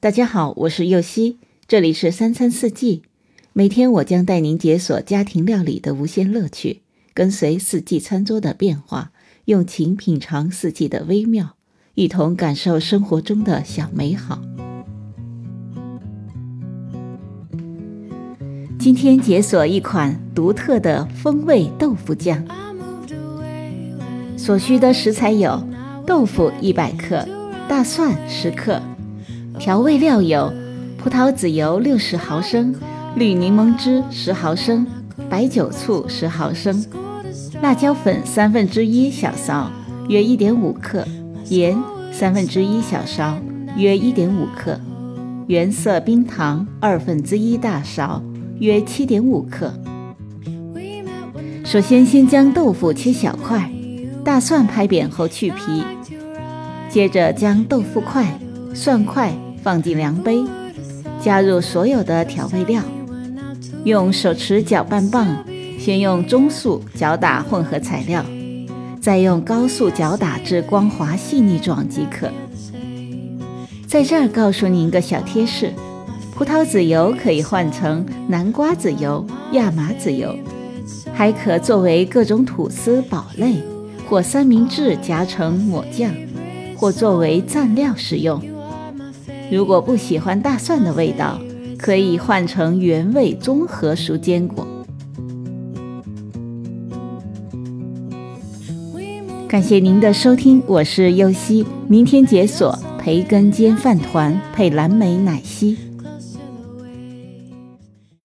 大家好，我是右希，这里是三餐四季。每天我将带您解锁家庭料理的无限乐趣，跟随四季餐桌的变化，用情品尝四季的微妙，一同感受生活中的小美好。今天解锁一款独特的风味豆腐酱，所需的食材有豆腐一百克、大蒜十克。调味料有葡萄籽油六十毫升、绿柠檬汁十毫升、白酒醋十毫升、辣椒粉三分之一小勺约一点五克、盐三分之一小勺约一点五克、原色冰糖二分之一大勺约七点五克。首先，先将豆腐切小块，大蒜拍扁后去皮，接着将豆腐块、蒜块。放进量杯，加入所有的调味料，用手持搅拌棒先用中速搅打混合材料，再用高速搅打至光滑细腻状即可。在这儿告诉您一个小贴士：葡萄籽油可以换成南瓜籽油、亚麻籽油，还可作为各种吐司、堡类或三明治夹成抹酱，或作为蘸料使用。如果不喜欢大蒜的味道，可以换成原味综合熟坚果。感谢您的收听，我是优西，明天解锁培根煎饭团配蓝莓奶昔。